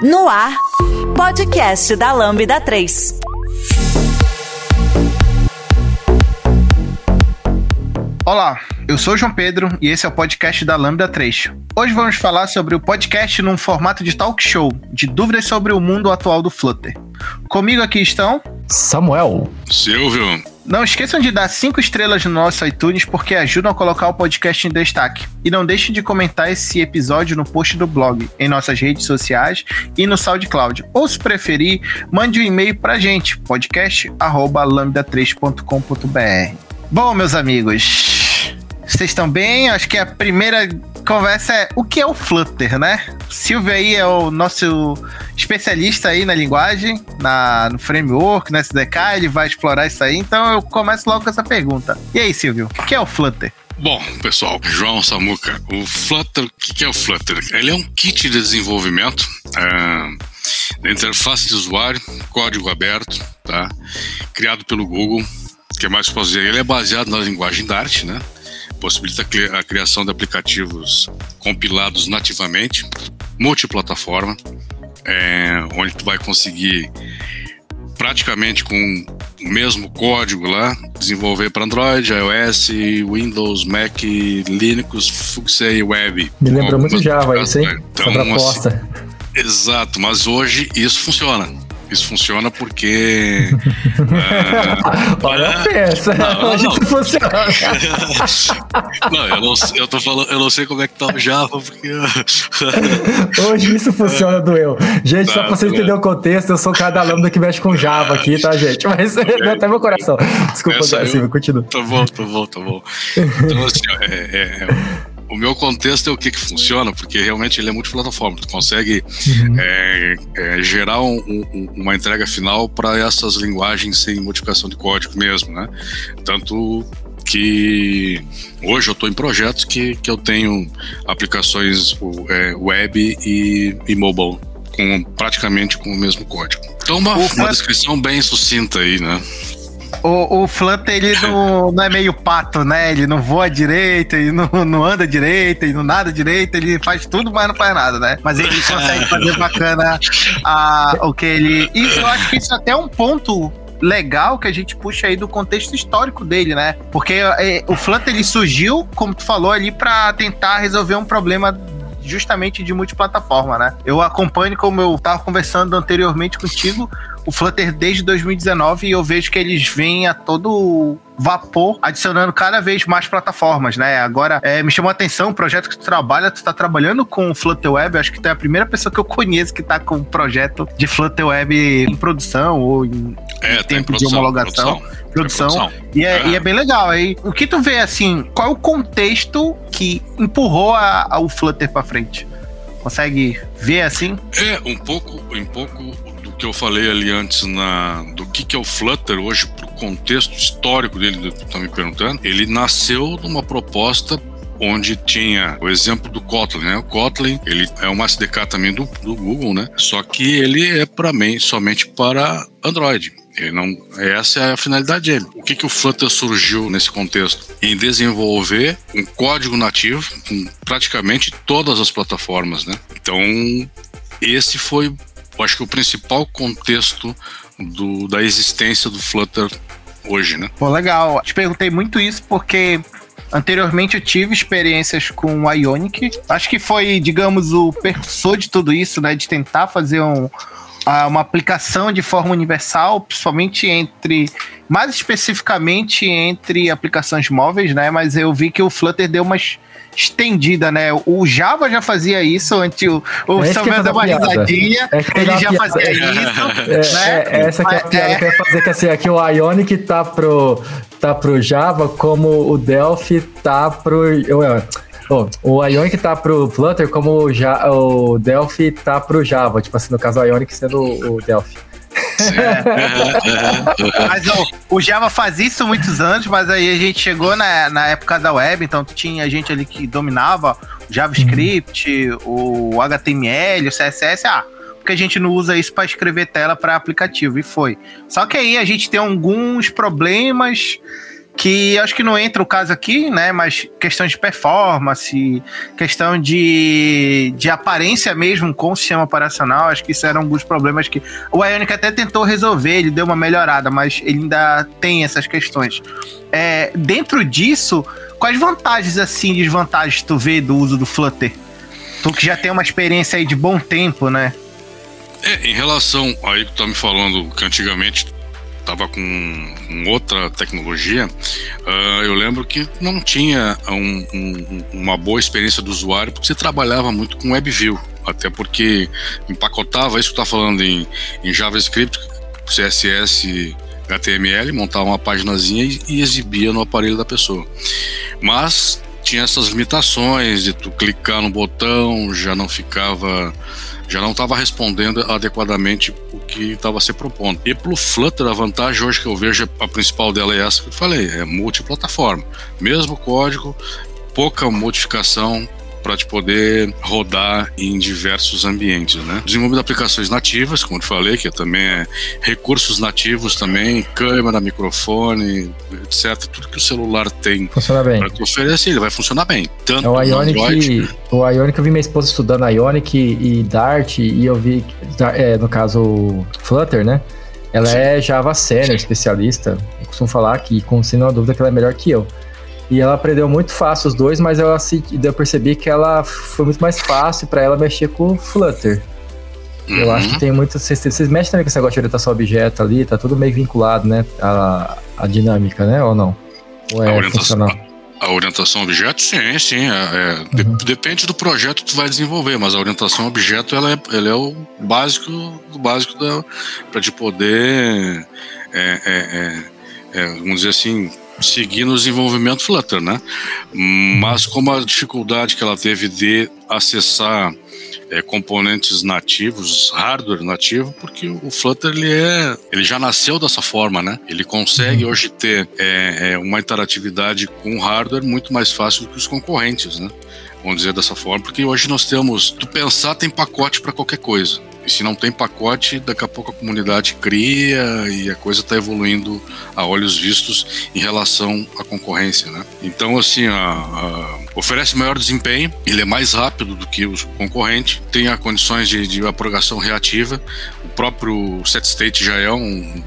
No ar, podcast da Lambda 3. Olá, eu sou João Pedro e esse é o podcast da Lambda 3. Hoje vamos falar sobre o podcast num formato de talk show, de dúvidas sobre o mundo atual do Flutter. Comigo aqui estão Samuel, Silvio, Não esqueçam de dar cinco estrelas no nosso iTunes porque ajudam a colocar o podcast em destaque. E não deixem de comentar esse episódio no post do blog, em nossas redes sociais e no SoundCloud. Ou se preferir, mande um e-mail pra gente, podcast@lambda3.com.br. Bom, meus amigos, vocês estão bem? Acho que a primeira conversa é o que é o Flutter, né? Silvio aí é o nosso especialista aí na linguagem, na, no framework, no SDK, ele vai explorar isso aí, então eu começo logo com essa pergunta. E aí, Silvio, o que é o Flutter? Bom, pessoal, João Samuca, o Flutter, o que é o Flutter? Ele é um kit de desenvolvimento é, interface de usuário, código aberto, tá? Criado pelo Google. O que mais que eu posso dizer? Ele é baseado na linguagem Dart, né? Possibilita a cri- a criação de aplicativos compilados nativamente, multiplataforma, é, onde tu vai conseguir praticamente com o mesmo código lá, desenvolver para Android, iOS, Windows, Mac, Linux, Fuchsia e Web. me lembra muito Java isso, hein? aplicações. Essa Então, assim, proposta. exato, mas hoje isso funciona. Isso funciona porque. é, Olha a peça, Não, hoje não. isso funciona. não, eu não, sei- eu tô falando, eu não sei como é que tá o Java, porque. Hoje isso funciona do eu. Gente, só pra vocês tá. entenderem o contexto, eu sou o cara da lambda que mexe com Java aqui, tá, gente? Mas até meu coração. Desculpa, eu- Silvio, continua. Tá bom, tá bom, tá bom. Então, assim, é- é- é- o meu contexto é o que que funciona, porque realmente ele é multiplataforma. Tu consegue é, é, gerar um- um- uma entrega final para essas linguagens sem modificação de código mesmo, né? Tanto que hoje eu estou em projetos que, que eu tenho aplicações é, web e, e mobile com praticamente com o mesmo código. Então uma, uma descrição bem sucinta aí, né? O, o Flutter, ele não, não é meio pato, né? Ele não voa direito, ele não, não anda direito, ele não nada direito, ele faz tudo, mas não faz nada, né? Mas ele consegue fazer bacana a, o que ele. E eu acho que isso até é um ponto legal que a gente puxa aí do contexto histórico dele, né? Porque é, o Flutter ele surgiu, como tu falou ali, para tentar resolver um problema justamente de multiplataforma, né? Eu acompanho, como eu tava conversando anteriormente contigo, o Flutter desde 2019 e eu vejo que eles vêm a todo vapor, adicionando cada vez mais plataformas, né? Agora, é, me chamou a atenção o projeto que tu trabalha, tu tá trabalhando com o Flutter Web, acho que tu é a primeira pessoa que eu conheço que tá com um projeto de Flutter Web em produção ou em É, Em tem tempo de produção, homologação, produção. produção. produção. E é, e é bem legal. Aí, o que tu vê, assim, qual é o contexto que empurrou a, a- o Flutter pra frente? Consegue ver assim? É, um pouco, um pouco que eu falei ali antes na, do que, que é o Flutter hoje pro contexto histórico dele, que tá me perguntando. Ele nasceu numa proposta onde tinha o exemplo do Kotlin, né? O Kotlin, ele é um SDK também do, do Google, né? Só que ele é para mim somente para Android. Ele não, essa é a finalidade dele. O que, que o Flutter surgiu nesse contexto? Em desenvolver um código nativo com praticamente todas as plataformas, né? Então, esse foi, eu acho que o principal contexto do, da existência do Flutter hoje, né? Pô, legal. Te perguntei muito isso porque anteriormente eu tive experiências com o Ionic. Acho que foi, digamos, o precursor de tudo isso, né? De tentar fazer um, uma aplicação de forma universal, principalmente entre. Mais especificamente entre aplicações móveis, né? Mas eu vi que o Flutter deu umas estendida, né? O Java já fazia isso, antes o, o É Samuel deu uma piada. risadinha, É ele já uma fazia piada. isso. É, né? é, essa que é a piada que eu ia fazer, que assim, aqui o Ionic tá pro, tá pro Java, como o Delphi tá pro. oh, o Ionic tá pro Flutter, como o, Ja- o Delphi tá pro Java. Tipo assim, no caso, o Ionic sendo o Delphi. Mas ó, o Java faz isso muitos anos, mas aí a gente chegou na, na época da web, então tinha gente ali que dominava o JavaScript, o HTML, o CSS. Ah, porque a gente não usa isso para escrever tela para aplicativo, e foi. Só que aí a gente tem alguns problemas que acho que não entra o caso aqui, né? Mas questão de performance, questão de, de aparência mesmo com o sistema operacional, acho que isso eram alguns problemas que o Ionic até tentou resolver, ele deu uma melhorada, mas ele ainda tem essas questões. É, dentro disso, quais vantagens assim, desvantagens tu vê do uso do Flutter? Tu que já tem uma experiência aí de bom tempo, né? É, em relação aí que tu tá me falando que antigamente estava com, com, outra tecnologia, uh, eu lembro que não tinha um, um, uma boa experiência do usuário, porque você trabalhava muito com WebView, até porque empacotava isso que está falando em, em JavaScript, CSS, HTML, montava uma paginazinha e, e exibia no aparelho da pessoa. Mas tinha essas limitações de tu clicar no botão, já não ficava já não estava respondendo adequadamente o que estava se propondo. E para o Flutter, a vantagem hoje que eu vejo, a principal dela é essa que eu falei, é multiplataforma. Mesmo código, pouca modificação, para te poder rodar em diversos ambientes, né? Desenvolvimento de aplicações nativas, como eu falei, que também é recursos nativos também, câmera, microfone, etc. Tudo que o celular tem Funciona bem. para te oferecer, ele vai funcionar bem. Tanto é o Ionic, Android, o Ionic, eu vi minha esposa estudando Ionic e Dart, e eu vi, é, no caso, Flutter, né? Ela Sim. é Java Senior, especialista. Eu costumo falar que, com sem nenhuma dúvida, que ela é melhor que eu. E ela aprendeu muito fácil os dois, mas eu, eu percebi que ela foi muito mais fácil para ela mexer com o Flutter. Uhum. Eu acho que tem muito. Vocês, vocês mexem também com esse negócio de orientação a objeto ali, tá tudo meio vinculado, né? A, a dinâmica, né? Ou não? Ou é a orientação, a, a orientação a objeto, sim, sim. É, é, uhum. de, depende do projeto que tu vai desenvolver, mas a orientação a objeto ela é, ela é o básico do básico para te poder. É, é, é, vamos dizer assim seguir no desenvolvimento Flutter, né? Mas como a dificuldade que ela teve de acessar é, componentes nativos, hardware nativo, porque o Flutter ele é, ele já nasceu dessa forma, né? Ele consegue uhum. hoje ter é, é, uma interatividade com hardware muito mais fácil do que os concorrentes, né? Vamos dizer dessa forma, porque hoje nós temos, tu pensar tem pacote para qualquer coisa. E se não tem pacote, daqui a pouco a comunidade cria e a coisa está evoluindo a olhos vistos em relação à concorrência, né? Então, assim, a, a, oferece maior desempenho, ele é mais rápido do que o concorrente, tem a condições de, de reativa, o próprio set state já é um,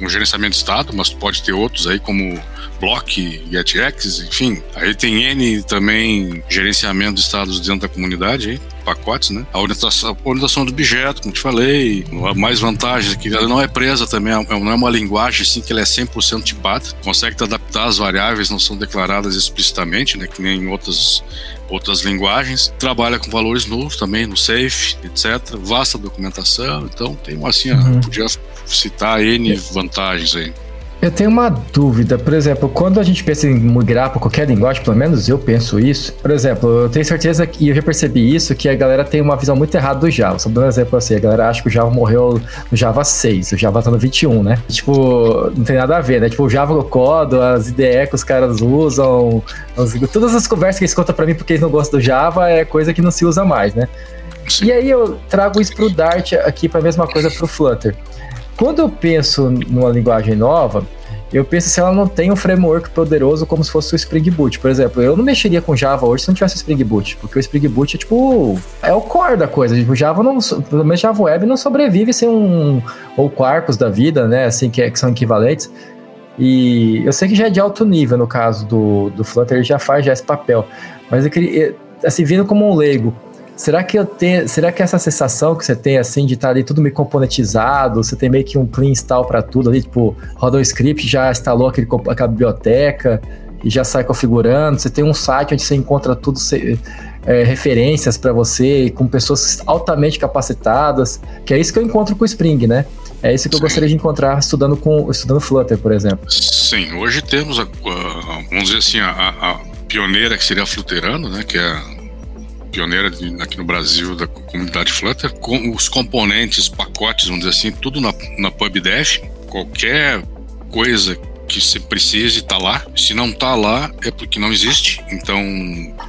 um gerenciamento de estado, mas pode ter outros aí como Block, GetX, enfim. Aí tem N também gerenciamento de estados dentro da comunidade, aí, pacotes, né? A orientação, a orientação do objeto, como te falei, mais vantagens que ela não é presa também, é, não é uma linguagem assim que ela é 100% tipada, consegue adaptar as variáveis, não são declaradas explicitamente, né? Que nem em outras outras linguagens, trabalha com valores nulos também, no safe, etc. Vasta documentação, então tem uma assim, uhum. podia citar N vantagens aí. Eu tenho uma dúvida, por exemplo, quando a gente pensa em migrar para qualquer linguagem, pelo menos eu penso isso. Por exemplo, eu tenho certeza que, e eu já percebi isso, que a galera tem uma visão muito errada do Java. Só dando um exemplo assim, a galera acha que o Java morreu no Java 6, o Java tá no 21, né? Tipo, não tem nada a ver, né? Tipo, o Java codo, as IDE que os caras usam, as, todas as conversas que eles contam para mim porque eles não gostam do Java é coisa que não se usa mais, né? E aí eu trago isso pro Dart aqui para a mesma coisa pro Flutter. Quando eu penso numa linguagem nova, eu penso se ela não tem um framework poderoso como se fosse o Spring Boot. Por exemplo, eu não mexeria com Java hoje se não tivesse Spring Boot, porque o Spring Boot é tipo. é o core da coisa. O Java não. Pelo menos Java Web não sobrevive sem um. ou Quarkus da vida, né? Assim, que, é, que são equivalentes. E eu sei que já é de alto nível no caso do, do Flutter, ele já faz já esse papel. Mas eu queria. Assim, vindo como um leigo, Será que eu tenho, será que essa sensação que você tem assim de estar ali tudo meio componentizado, você tem meio que um clean install para tudo ali, tipo, rodou o script, já instalou aquele, aquela biblioteca e já sai configurando, você tem um site onde você encontra tudo é, referências para você com pessoas altamente capacitadas, que é isso que eu encontro com o Spring, né? É isso que eu Sim. gostaria de encontrar estudando com estudando Flutter, por exemplo. Sim, hoje temos a, a vamos dizer assim a, a, pioneira que seria a Flutterano, né? Que é pioneira de, aqui no Brasil da comunidade Flutter, com os componentes, pacotes, vamos dizer assim, tudo na, na PubDev. Qualquer coisa que você precise estar tá lá. Se não está lá, é porque não existe. Então,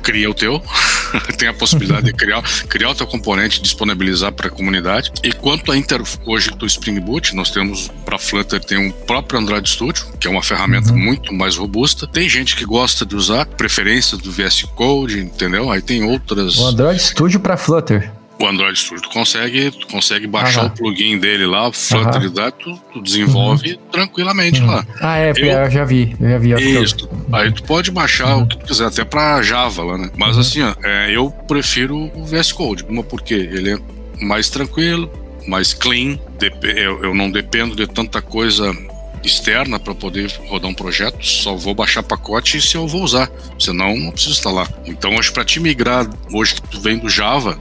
cria o teu. Tem a possibilidade de criar, criar o teu componente, disponibilizar para a comunidade. E quanto a Inter, hoje do Spring Boot, nós temos para Flutter tem um próprio Android Studio, que é uma ferramenta uhum. muito mais robusta. Tem gente que gosta de usar, preferência do VS Code, entendeu? Aí tem outras. O Android Studio para Flutter. O Android Studio tu consegue, tu consegue baixar o plugin dele lá, o Flutter Aham. tu, tu desenvolve uhum. tranquilamente uhum. lá. Ah, é, eu, eu, já vi, eu já vi. Isso, aí tu pode baixar o que tu quiser, até pra Java lá, né? Mas uhum. assim, ó, é, eu prefiro o VS Code, uma porque ele é mais tranquilo, mais clean, eu, eu não dependo de tanta coisa externa para poder rodar um projeto, só vou baixar pacote se eu vou usar, senão não preciso instalar. Então hoje para te migrar, hoje que tu vem do Java,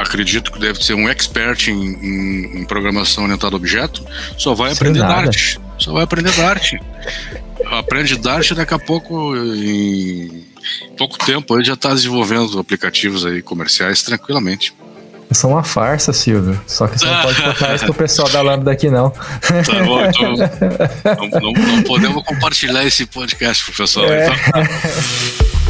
acredito que deve ser um expert em, em, em programação orientada a objeto, só vai Sem aprender nada. Dart. Só vai aprender Dart. Aprende Dart daqui a pouco, em pouco tempo, ele já está desenvolvendo aplicativos aí comerciais tranquilamente. É só uma farsa, Silvio. Só que você não pode contar isso pro pessoal da Lambda aqui, não. Tá bom, então. não, não, não, podemos compartilhar esse podcast pro pessoal. É. Então.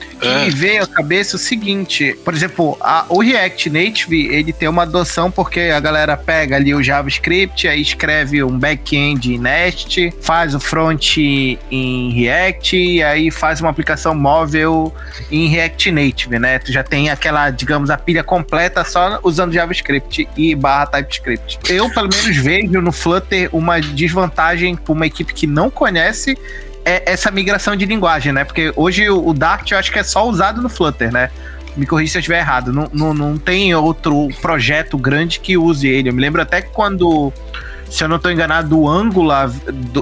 que é. me veio à cabeça o seguinte, por exemplo, a, o React Native, ele tem uma adoção porque a galera pega ali o JavaScript, aí escreve um back-end em Nest, faz o front em React, e aí faz uma aplicação móvel em React Native, né? Tu já tem aquela, digamos, a pilha completa só usando JavaScript e barra TypeScript. Eu, pelo menos, vejo no Flutter uma desvantagem para uma equipe que não conhece é essa migração de linguagem, né? Porque hoje o Dart eu acho que é só usado no Flutter, né? Me corrija se eu estiver errado. Não, não, não tem outro projeto grande que use ele. Eu me lembro até que quando, se eu não estou enganado, o Angular,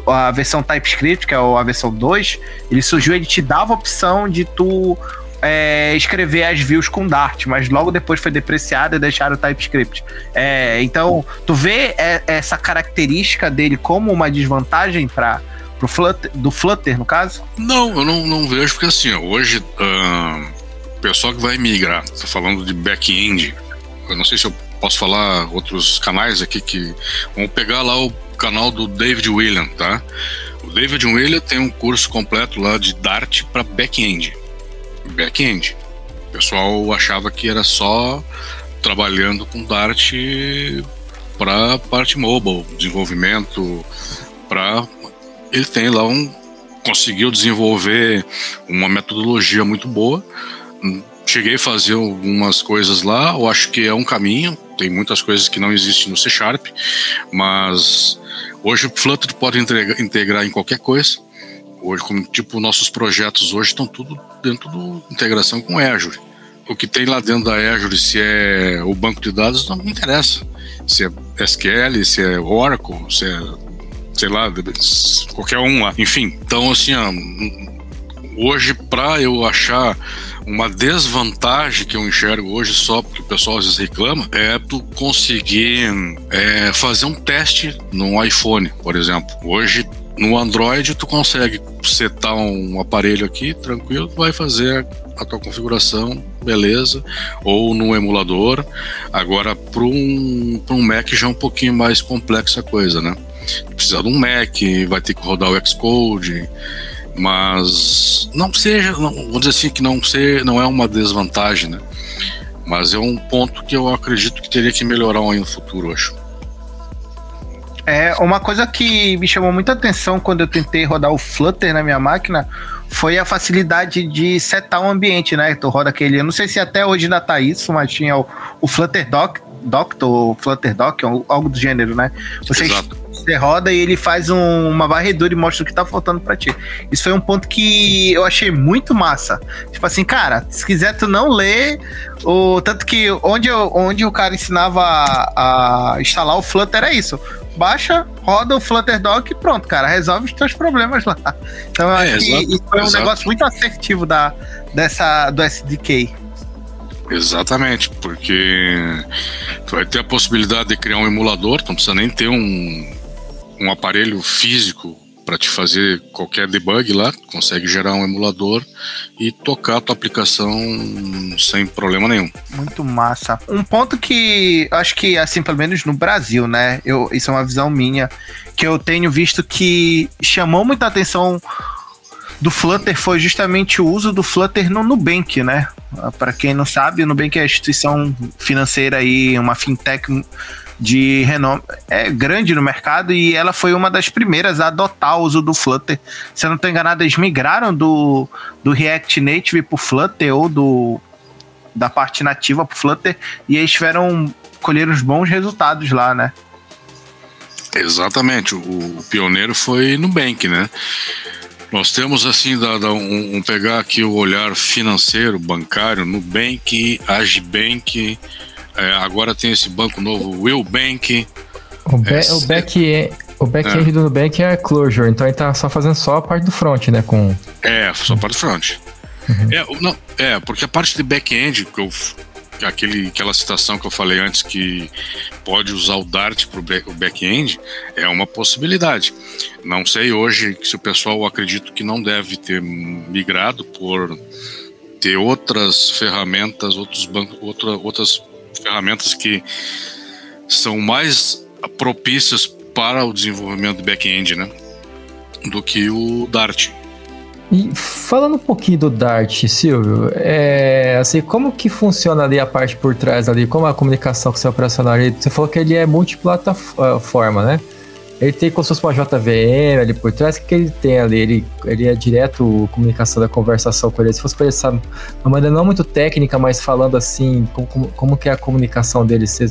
a versão TypeScript, que é a versão 2, ele surgiu, ele te dava a opção de tu é, escrever as views com Dart, mas logo depois foi depreciado e deixaram o TypeScript. É, então, tu vê é, essa característica dele como uma desvantagem para Pro Flutter, do Flutter, no caso? Não, eu não, não vejo, porque assim, hoje uh, o pessoal que vai migrar, tá falando de back-end, eu não sei se eu posso falar outros canais aqui que. Vamos pegar lá o canal do David William, tá? O David William tem um curso completo lá de Dart para back-end. Back-end. O pessoal achava que era só trabalhando com Dart para parte mobile, desenvolvimento, para ele tem lá um. conseguiu desenvolver uma metodologia muito boa. Cheguei a fazer algumas coisas lá, eu acho que é um caminho. Tem muitas coisas que não existem no C Sharp, mas hoje o Flutter pode integrar, integrar em qualquer coisa. Hoje, como tipo, nossos projetos hoje estão tudo dentro da integração com Azure. O que tem lá dentro da Azure, se é o banco de dados, não me interessa. Se é SQL, se é Oracle, se é sei lá, qualquer um lá. Enfim, então assim, hoje para eu achar uma desvantagem que eu enxergo hoje só porque o pessoal às vezes reclama é tu conseguir é, fazer um teste no iPhone, por exemplo. Hoje no Android tu consegue setar um aparelho aqui tranquilo, vai fazer a tua configuração, beleza, ou no emulador. Agora para um, um Mac já é um pouquinho mais complexa a coisa, né? Precisar de um Mac, vai ter que rodar o Xcode, mas não seja, não, vou dizer assim que não ser, não é uma desvantagem, né? Mas é um ponto que eu acredito que teria que melhorar aí no futuro, acho. É, uma coisa que me chamou muita atenção quando eu tentei rodar o Flutter na minha máquina foi a facilidade de setar um ambiente, né? Tu roda aquele, eu não sei se até hoje ainda tá isso, mas tinha o, o Flutter Doc, Doctor, Flutter Doc, algo do gênero, né? Você, Exato Você roda e ele faz um, uma varredura e mostra o que tá faltando para ti. Isso foi um ponto que eu achei muito massa. Tipo assim, cara, se quiser tu não ler o tanto que onde, eu, onde o cara ensinava a, a instalar o Flutter é isso baixa, roda o Flutter Dock e pronto, cara, resolve os teus problemas lá. Então eu é, acho que isso foi um exato. negócio muito assertivo da, dessa, do SDK. Exatamente, porque tu vai ter a possibilidade de criar um emulador, não precisa nem ter um, um aparelho físico para te fazer qualquer debug lá, consegue gerar um emulador e tocar a tua aplicação sem problema nenhum. Muito massa. Um ponto que acho que assim, pelo menos no Brasil, né? Eu, isso é uma visão minha que eu tenho visto que chamou muita atenção do Flutter foi justamente o uso do Flutter no Nubank, né? Para quem não sabe, o Nubank é a instituição financeira aí, uma fintech de renome é grande no mercado e ela foi uma das primeiras a adotar o uso do Flutter. Se eu não estou enganado, eles migraram do, do React Native para o Flutter ou do da parte nativa para o Flutter e eles tiveram colher uns bons resultados lá, né? Exatamente, o, o pioneiro foi Nubank, né? Nós temos assim, da, da, um, um, pegar aqui o olhar financeiro, bancário, Nubank, Agibank, é, agora tem esse banco novo, Will Bank. O, be é, o back o back-end é. do Nubank é Clojure, então ele tá só fazendo só a parte do front, né? Com... É, só a parte do front. Uhum. É, não, é, porque a parte de back-end, que eu aquele, aquela citação que eu falei antes que pode usar o Dart para o back-end é uma possibilidade. Não sei hoje se o pessoal acredito que não deve ter migrado por ter outras ferramentas, outros bancos, outra, outras ferramentas que são mais propícias para o desenvolvimento de back-end, né? Do que o Dart. E falando um pouquinho do Dart, Silvio, é, assim, como que funciona ali a parte por trás ali? Como a comunicação com o seu operacional? Você falou que ele é multiplataforma, né? Ele tem como se fosse uma JVM ali por trás, o que ele tem ali? Ele, ele é direto comunicação da conversação com ele. Se fosse para ele, sabe, uma maneira não muito técnica, mas falando assim, como, como, como que é a comunicação dele, você,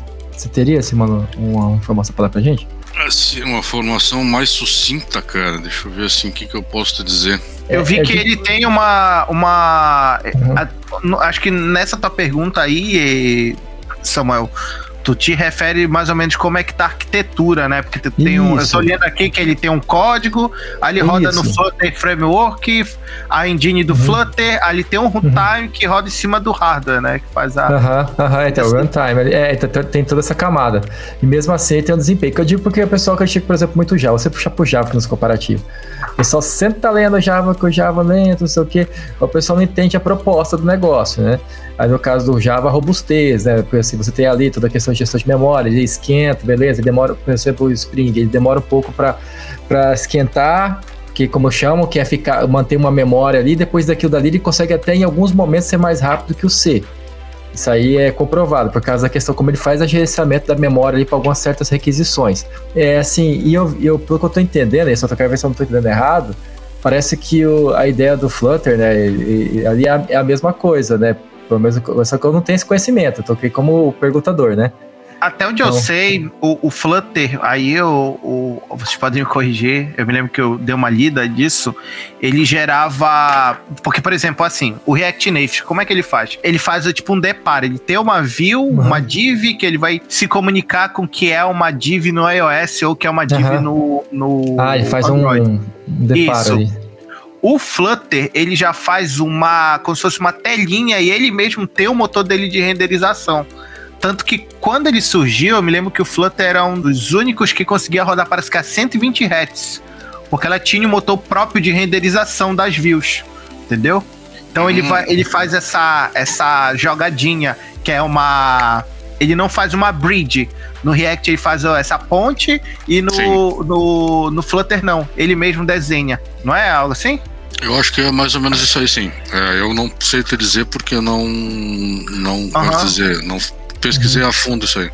teria, assim, mano, uma informação para dar pra gente? Assim, uma formação mais sucinta, cara. Deixa eu ver assim o que, que eu posso te dizer. Eu vi é, é que ele tem uma. uma uhum. a, acho que nessa tua pergunta aí, Samuel, tu te refere mais ou menos como é que tá a arquitetura, né? Porque tu tem um, eu tô olhando aqui que ele tem um código, ali roda no Flutter Framework, a engine do uhum. Flutter, ali tem um runtime uhum. que roda em cima do hardware, né? Que faz a. Aham, uhum, aham, então, o runtime. É, então, tem toda essa camada. E mesmo assim tem um desempenho. Que eu digo porque o pessoal critica, por exemplo, muito Java. Você puxa pro Java nos comparativos. O pessoal sempre tá lendo Java com Java lento, não sei o quê. O pessoal não entende a proposta do negócio, né? Aí no caso do Java, robustez, né? Porque assim, você tem ali toda a questão de gestão de memória, ele esquenta, beleza, ele demora, por exemplo, o Spring, ele demora um pouco para esquentar, que como eu chamo, que é ficar, manter uma memória ali, depois daquilo dali ele consegue até em alguns momentos ser mais rápido que o C. Isso aí é comprovado, por causa da questão como ele faz gerenciamento da memória ali para algumas certas requisições. É assim, e eu, eu pelo que eu estou entendendo, só quero ver se eu não estou entendendo errado, parece que o, a ideia do Flutter, né, e, e, ali é a, é a mesma coisa, né? Pelo menos, só que eu não tenho esse conhecimento, eu tô aqui como perguntador, né? Até onde eu sei, o, o Flutter, aí eu, o, vocês podem me corrigir, eu me lembro que eu dei uma lida disso, ele gerava. Porque, por exemplo, assim, o React Native, como é que ele faz? Ele faz tipo um deparo, ele tem uma view, uhum. uma div, que ele vai se comunicar com que é uma div no iOS ou que é uma div uhum. no, no. Ah, ele faz Android. um, deparo Isso. ali. O Flutter, ele já faz uma, como se fosse uma telinha e ele mesmo tem o motor dele de renderização. Tanto que quando ele surgiu, eu me lembro que o Flutter era um dos únicos que conseguia rodar parece que a 120 Hz. Porque ela tinha um motor próprio de renderização das views. Entendeu? Então hum. ele, vai, ele faz essa, essa jogadinha, que é uma. Ele não faz uma bridge. No React ele faz essa ponte e no, no, no Flutter não. Ele mesmo desenha. Não é algo assim? Eu acho que é mais ou menos isso aí, sim. É, eu não sei te dizer porque não. Não uhum. dizer. Não pesquisei a fundo isso aí.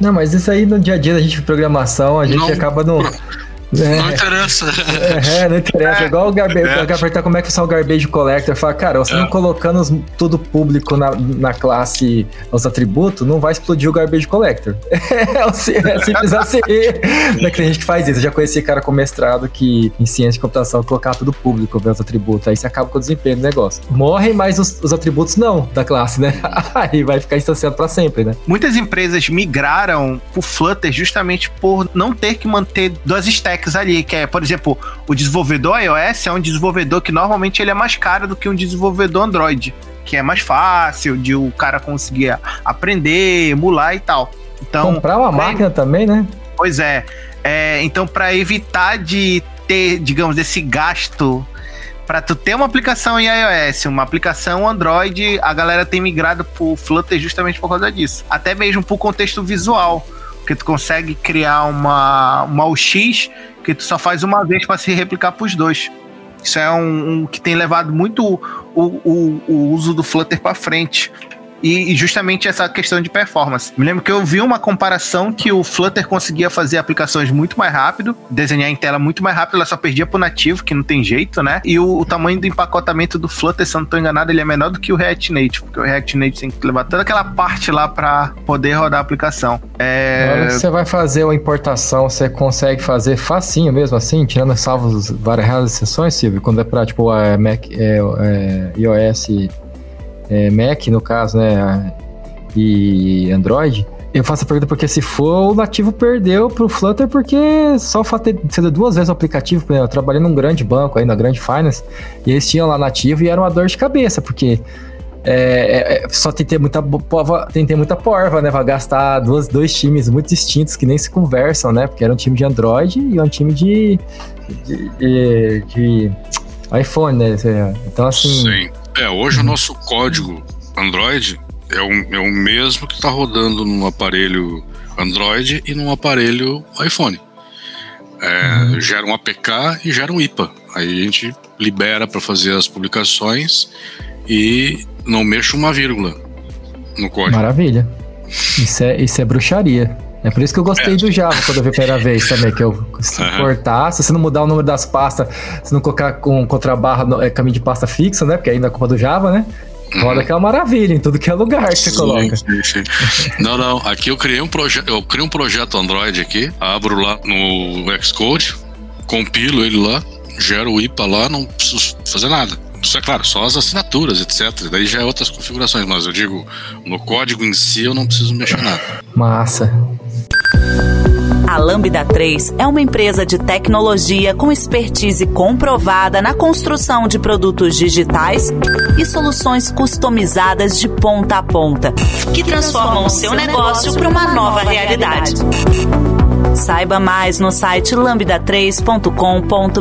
Não, mas isso aí no dia a dia da gente de programação, a gente não, acaba no. É. Não interessa. É, não interessa. É. Igual o Garbage, é. perguntar como é que funciona o Garbage Collector. Fala, cara, você é. não colocando os, tudo público na, na classe, os atributos, não vai explodir o Garbage Collector. É, simples assim. É que tem gente que faz isso. Eu já conheci cara com mestrado que em ciência de computação colocar tudo público, ver os atributos. Aí você acaba com o desempenho do negócio. Morrem, mas os, os atributos não da classe, né? Aí vai ficar instanciado para sempre, né? Muitas empresas migraram pro Flutter justamente por não ter que manter duas stacks ali, que é, por exemplo, o desenvolvedor iOS é um desenvolvedor que normalmente ele é mais caro do que um desenvolvedor Android, que é mais fácil de o cara conseguir aprender, emular e tal. Então, comprar uma máquina também, né? Pois é. é então, para evitar de ter, digamos, esse gasto para tu ter uma aplicação em iOS, uma aplicação Android, a galera tem migrado pro Flutter justamente por causa disso. Até mesmo pro contexto visual, que tu consegue criar uma, uma UX que tu só faz uma vez para se replicar pros dois. Isso é um, um, que tem levado muito o, o, o uso do Flutter para frente e, justamente essa questão de performance. Me lembro que eu vi uma comparação que o Flutter conseguia fazer aplicações muito mais rápido, desenhar em tela muito mais rápido, ela só perdia pro nativo, que não tem jeito, né? E o, o tamanho do empacotamento do Flutter, se eu não tô enganado, ele é menor do que o React Native, porque o React Native tem que levar toda aquela parte lá para poder rodar a aplicação. É... você vai fazer uma importação, você consegue fazer facinho mesmo assim, tirando salvos várias exceções, Silvio, quando é pra, tipo, a Mac, é, é, iOS é, Mac, no caso, né, e Android, eu faço a pergunta porque se for, o nativo perdeu pro Flutter porque só o ser duas vezes o aplicativo, eu trabalhei num grande banco aí, na Grande Finance, e eles tinham lá nativo e era uma dor de cabeça, porque é, é, é só tem que ter muita porva, tem ter muita porva, né? Vai gastar duas, dois times muito distintos que nem se conversam, né? Porque era um time de Android e um time de, de, de, de iPhone, né? Então, assim. Sim. É, hoje o nosso código Android é o, é o mesmo que está rodando num aparelho Android e num aparelho iPhone. É, uhum. Gera um APK e gera um IPA. Aí a gente libera para fazer as publicações e não mexe uma vírgula no código. Maravilha. Isso é, isso é bruxaria. É por isso que eu gostei é. do Java quando eu vi a primeira vez também, que eu se uhum. cortar, se você não mudar o número das pastas, se não colocar com contrabarra no, é, caminho de pasta fixa, né? Porque ainda é culpa do Java, né? Roda uhum. que é uma maravilha em tudo que é lugar que sim, você coloca. Sim, sim. não, não. Aqui eu criei um projeto. Eu criei um projeto Android aqui, abro lá no Xcode, compilo ele lá, gero o IPA lá, não preciso fazer nada. Isso é claro, só as assinaturas, etc. Daí já é outras configurações, mas eu digo, no código em si eu não preciso mexer nada. Massa. A Lambda 3 é uma empresa de tecnologia com expertise comprovada na construção de produtos digitais e soluções customizadas de ponta a ponta, que transformam o seu negócio para uma nova realidade. Saiba mais no site lambda3.com.br.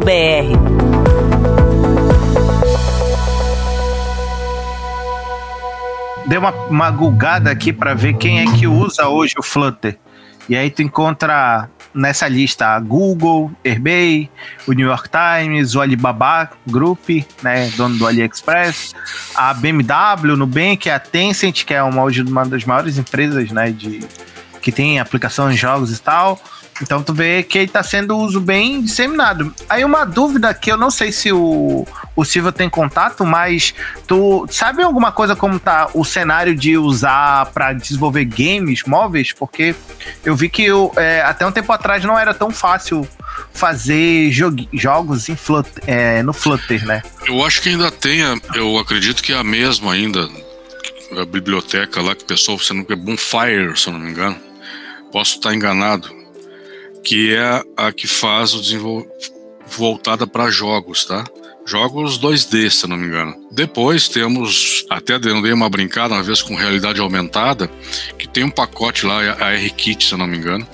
Dei uma, uma gulgada aqui para ver quem é que usa hoje o Flutter. E aí tu encontra nessa lista a Google, eBay, o New York Times, o Alibaba Group, né, dono do AliExpress, a BMW, Nubank, a Tencent, que é uma, uma das maiores empresas, né, de que tem aplicação em jogos e tal. Então tu vê que ele está sendo uso bem disseminado. Aí uma dúvida que eu não sei se o, o Silva tem contato, mas tu sabe alguma coisa como tá o cenário de usar para desenvolver games móveis? Porque eu vi que eu, é, até um tempo atrás não era tão fácil fazer jogos Flutter, é, no Flutter, né? Eu acho que ainda tem, eu acredito que é a mesma ainda, a biblioteca lá que o pessoal, você não é Bonfire, se eu não me engano. Posso estar enganado que é a que faz o desenvolvimento voltada para jogos, tá? Jogos 2D, se não me engano. Depois temos, até dei uma brincada uma vez com realidade aumentada, que tem um pacote lá, a RKit, se não me engano,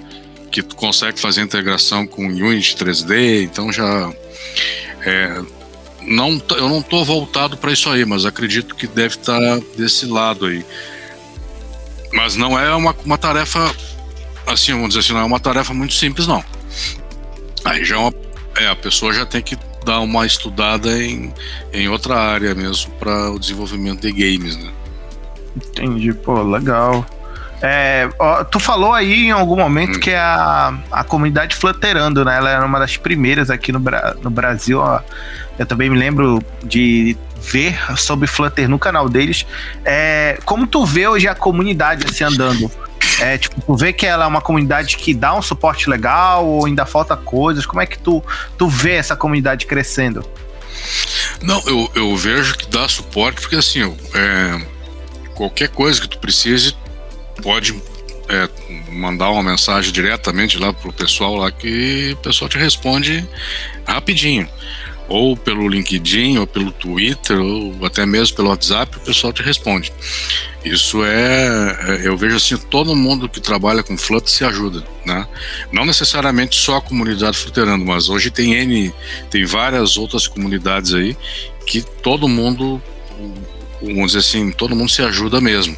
que consegue fazer integração com Unity 3D, então já. É, não, eu não estou voltado para isso aí, mas acredito que deve estar tá desse lado aí. Mas não é uma, uma tarefa assim, vamos dizer assim, não é uma tarefa muito simples, não. Aí já é, uma, é a pessoa já tem que dar uma estudada em, em outra área mesmo para o desenvolvimento de games, né? Entendi, pô, legal. É, ó, tu falou aí em algum momento hum. que a, a comunidade Flutterando, né? Ela era uma das primeiras aqui no, no Brasil. Ó. Eu também me lembro de ver sobre Flutter no canal deles. É, como tu vê hoje a comunidade assim andando? É, tipo, tu vê que ela é uma comunidade que dá um suporte legal ou ainda falta coisas? Como é que tu, tu vê essa comunidade crescendo? Não, eu, eu vejo que dá suporte porque assim, é, qualquer coisa que tu precise, pode é, mandar uma mensagem diretamente lá pro pessoal lá que o pessoal te responde rapidinho ou pelo LinkedIn, ou pelo Twitter, ou até mesmo pelo WhatsApp, o pessoal te responde. Isso é, é, eu vejo assim, todo mundo que trabalha com Flutter se ajuda, né? Não necessariamente só a comunidade Flutterando, mas hoje tem N, tem várias outras comunidades aí que todo mundo vamos dizer assim, todo mundo se ajuda mesmo.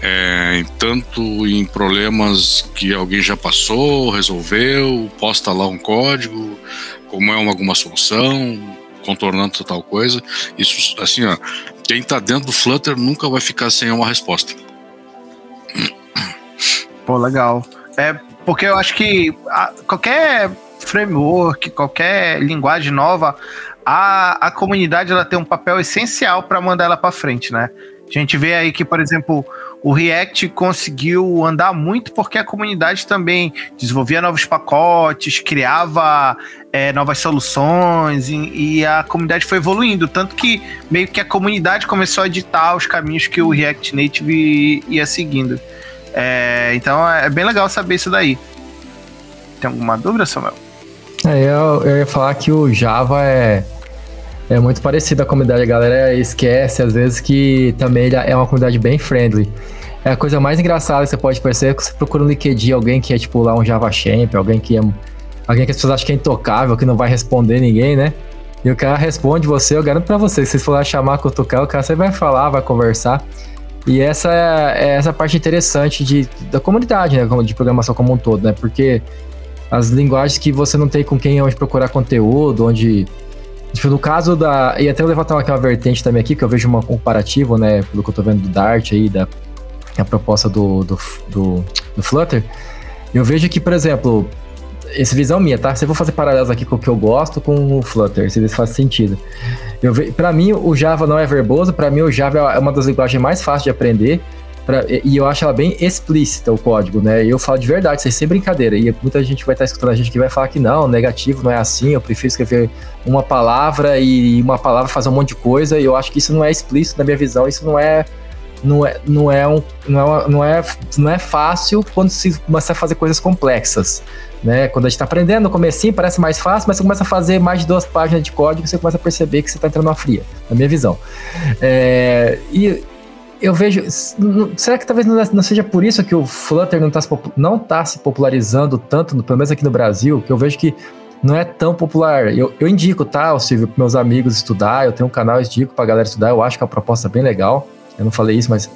É, tanto em problemas que alguém já passou, resolveu, posta lá um código, como é uma, alguma solução, contornando tal coisa. Isso, assim, ó, quem está dentro do Flutter nunca vai ficar sem uma resposta. Pô, legal. É, porque eu acho que a, qualquer framework, qualquer linguagem nova, a, a comunidade ela tem um papel essencial para mandar ela para frente, né? A gente vê aí que, por exemplo, o React conseguiu andar muito porque a comunidade também desenvolvia novos pacotes, criava é, novas soluções e, e, a comunidade foi evoluindo. Tanto que meio que a comunidade começou a editar os caminhos que o React Native ia seguindo. É, então é bem legal saber isso daí. Tem alguma dúvida, Samuel? É, eu, eu ia falar que o Java é é muito parecido a comunidade. A galera esquece, às vezes, que também é uma comunidade bem friendly. É a coisa mais engraçada que você pode perceber é que você procura no LinkedIn alguém que é, tipo, lá um Java Champ, alguém que é. Alguém que as pessoas acham que é intocável, que não vai responder ninguém, né? E o cara responde você, eu garanto pra você, se você for lá chamar, cutucar, o cara você vai falar, vai conversar. E essa é, é essa parte interessante de, da comunidade, né? De programação como um todo, né? Porque as linguagens que você não tem com quem onde procurar conteúdo, onde Tipo, no caso da. E até eu levantar aquela vertente também aqui, que eu vejo uma comparativa, né? Pelo que eu tô vendo do Dart aí, da a proposta do, do, do, do Flutter. Eu vejo que, por exemplo, essa visão minha, tá? Se eu vou fazer paralelos aqui com o que eu gosto com o Flutter, se isso faz sentido. Eu para mim o Java não é verboso, para mim o Java é uma das linguagens mais fáceis de aprender. Pra, e eu acho ela bem explícita o código, né? E eu falo de verdade, é sem brincadeira. E muita gente vai estar escutando a gente que vai falar que não, negativo não é assim, eu prefiro escrever uma palavra e uma palavra fazer um monte de coisa. E eu acho que isso não é explícito na minha visão, isso não é não é, não é, um, não é, não é, não é fácil quando se começa a fazer coisas complexas. Né? Quando a gente está aprendendo, no comecinho parece mais fácil, mas você começa a fazer mais de duas páginas de código, você começa a perceber que você está entrando na fria, na minha visão. É, e eu vejo. Será que talvez não seja por isso que o Flutter não está se, tá se popularizando tanto, pelo menos aqui no Brasil, que eu vejo que não é tão popular. Eu, eu indico, tá, Silvio, para meus amigos estudar. Eu tenho um canal, eu indico para galera estudar. Eu acho que é uma proposta bem legal. Eu não falei isso, mas.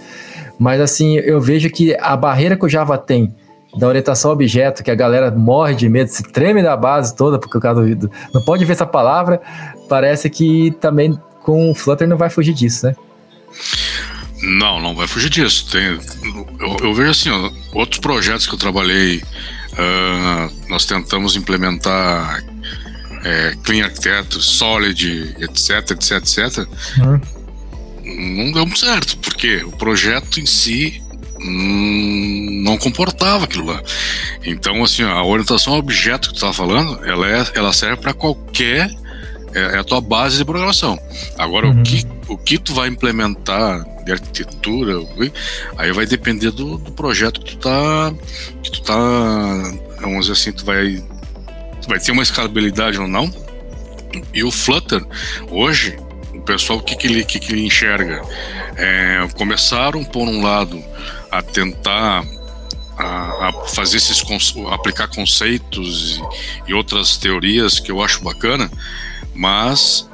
Mas assim, eu vejo que a barreira que o Java tem da orientação a objeto, que a galera morre de medo, se treme da base toda, porque o cara não pode ver essa palavra, parece que também com o Flutter não vai fugir disso, né? Não, não vai fugir disso. Tem, eu, eu vejo assim, ó, outros projetos que eu trabalhei, uh, nós tentamos implementar é, Clean Architecture, Solid, etc, etc, etc. Uhum. Não deu certo, porque o projeto em si hum, não comportava aquilo lá. Então, assim, a orientação ao objeto que tu estava falando, ela, é, ela serve para qualquer é, é, a tua base de programação. Agora, uhum. o, que, o que tu vai implementar de arquitetura, aí vai depender do, do projeto que tu tá. Que tu tá. Vamos dizer assim, tu vai. Tu vai ter uma escalabilidade ou não. E o Flutter, hoje, o pessoal, o que, que, ele, que, que ele enxerga? É, começaram, por um lado, a tentar a, a, fazer esses aplicar conceitos e, e, outras teorias que eu acho bacana, mas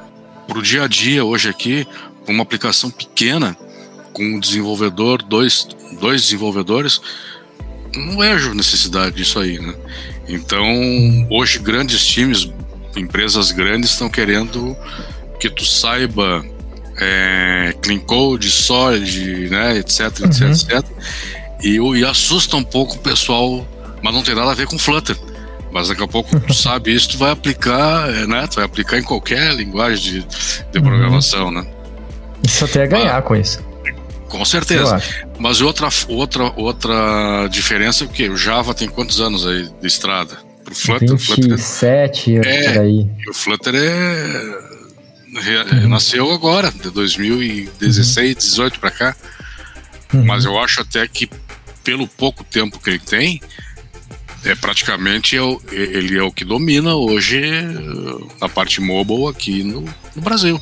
para o dia a dia hoje aqui, uma aplicação pequena, com um desenvolvedor, dois, dois desenvolvedores, não vejo necessidade disso aí, né? Então, hoje grandes times, empresas grandes estão querendo que tu saiba é, clean code, solid, né, etc, etc, uhum. etc. E, e assusta um pouco o pessoal, mas não tem nada a ver com Flutter. Mas daqui a pouco tu sabe isso, tu vai aplicar, é, né? Tu vai aplicar em qualquer linguagem de, de programação, uhum. né? Isso até é ganhar ah, com isso. Com certeza. Mas outra, outra, outra diferença é que o Java tem quantos anos aí de estrada? Pro Flutter, 27, Flutter é, é aí. O Flutter é Uhum. Nasceu agora, de 2016, 18 para cá. Uhum. Mas eu acho até que pelo pouco tempo que ele tem, é praticamente é o, ele é o que domina hoje a parte mobile aqui no, no Brasil.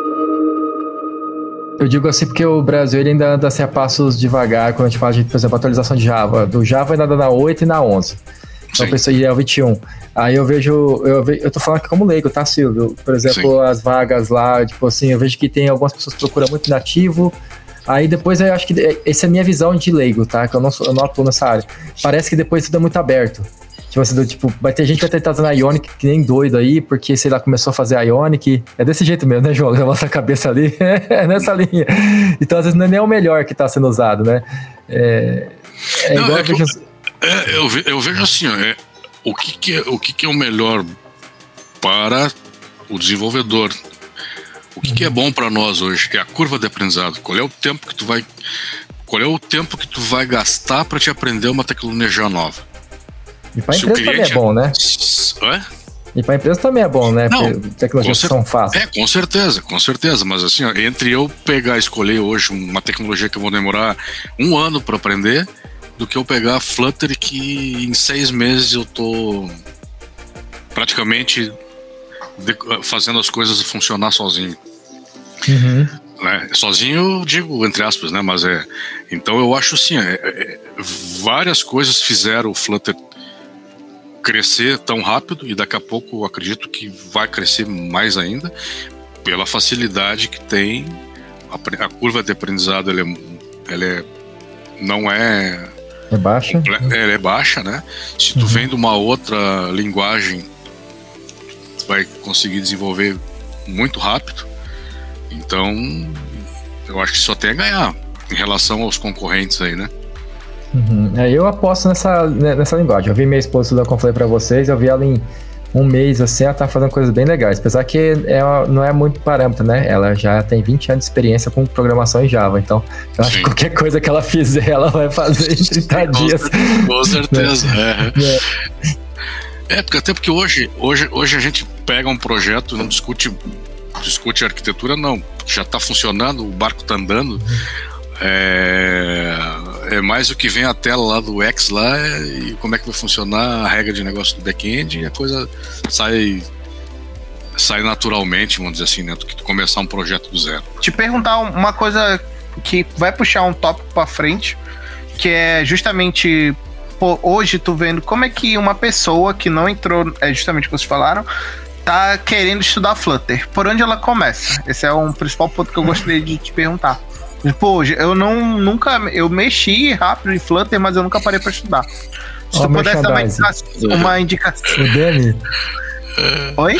Eu digo assim porque o Brasil ele ainda anda assim, a passos devagar quando a gente fala de, por exemplo, atualização de Java. Do Java ainda anda na 8 e na 11. Então, pessoa e é o 21. Aí eu vejo, eu, vejo, eu tô falando aqui como leigo, tá, Silvio? Por exemplo, Sim. as vagas lá, tipo assim, eu vejo que tem algumas pessoas que procuram muito nativo. Aí depois eu acho que essa é a minha visão de leigo, tá? Que eu não, sou, eu não atuo nessa área. Parece que depois tudo é muito aberto. Tipo assim, do, tipo, vai ter gente que vai tentar usando Ionic que nem doido aí, porque, sei lá, começou a fazer Ionic. É desse jeito mesmo, né, João? Levanta a cabeça ali, é nessa linha. Então, às vezes, não é nem o melhor que tá sendo usado, né? É, é não, igual é eu, vejo... É, eu, eu, vejo assim, ó, é, o que, que, é, o que, que é o melhor para o desenvolvedor? O que, que é bom para nós hoje? É a curva de aprendizado. Qual é o tempo que tu vai qual é o tempo que tu vai gastar para te aprender uma tecnologia nova? E para a empresa também é bom, né? É? E para a empresa também é bom, né? Não, tecnologias cer... são fáceis. É, com certeza, com certeza. Mas assim, ó, entre eu pegar escolher hoje uma tecnologia que eu vou demorar um ano para aprender do que eu pegar Flutter que em seis meses eu tô praticamente fazendo as coisas funcionar sozinho. Uhum. Né? Sozinho eu digo entre aspas, né? Mas é. Então eu acho assim, é, é, várias coisas fizeram o Flutter crescer tão rápido e daqui a pouco eu acredito que vai crescer mais ainda pela facilidade que tem a, a curva de aprendizado ela é, ela é não é é baixa? Ela é baixa, né? Se tu uhum. vem de uma outra linguagem, tu vai conseguir desenvolver muito rápido. Então, eu acho que só tem a ganhar em relação aos concorrentes aí, né? Uhum. É, eu aposto nessa, né, nessa linguagem. Eu vi minha esposa estudar, como eu falei pra vocês, eu vi ela em um mês assim, ela tá fazendo coisas bem legais. Apesar que é, não é muito parâmetro, né? Ela já tem 20 anos de experiência com programação em Java. Então, eu acho que qualquer coisa que ela fizer, ela vai fazer em 30 dias. Com certeza. Né? É. é. porque até porque hoje, hoje, hoje a gente pega um projeto, não discute, discute arquitetura, não. Já está funcionando, o barco está andando. É, é mais o que vem a tela lá do X lá e como é que vai funcionar a regra de negócio do back-end e a coisa sai sai naturalmente, vamos dizer assim, né, do que começar um projeto do zero. Te perguntar uma coisa que vai puxar um tópico para frente, que é justamente pô, hoje tu vendo como é que uma pessoa que não entrou, é justamente o que vocês falaram, tá querendo estudar Flutter. Por onde ela começa? Esse é um principal ponto que eu gostaria de te perguntar. Pô, eu não nunca. Eu mexi rápido em Flutter, mas eu nunca parei pra estudar. Se oh, tu pudesse dar uma indicação. Uma indicação. O Demi? Oi?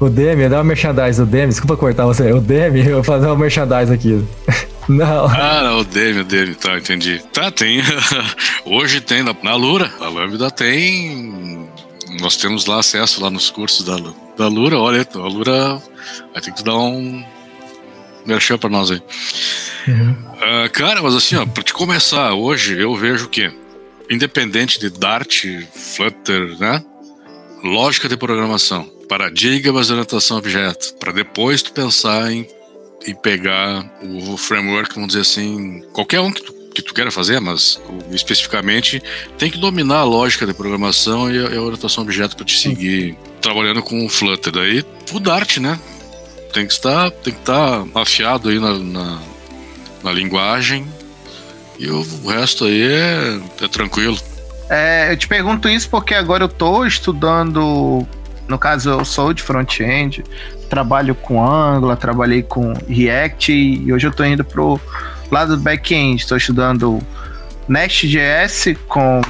O Demi, dá uma merchandise, o Demi, desculpa cortar você. O Demi, eu vou fazer uma merchandise aqui. Não. Ah, não, o Demi, o Demi, tá, entendi. Tá, tem. Hoje tem na, na Lura. A Lambda tem. Nós temos lá acesso lá nos cursos da, da Lura. Olha, a Lura vai ter que dar um merchan pra nós aí. Uhum. Uh, cara, mas assim, ó, pra te começar, hoje eu vejo que, independente de Dart, Flutter, né? Lógica de programação, paradigmas de orientação a objeto, para depois tu pensar em, em pegar o framework, vamos dizer assim, qualquer um que tu, que tu queira fazer, mas especificamente tem que dominar a lógica de programação e a, orientação a objeto para te seguir trabalhando com o Flutter. Daí o Dart, né? Tem que estar, tem que estar afiado aí na, na na linguagem e o, resto aí é, é tranquilo. É, eu te pergunto isso porque agora eu tô estudando No caso, eu sou de front-end, trabalho com Angular, trabalhei com React e hoje eu estou indo pro lado do back-end. Estou estudando Nest.js com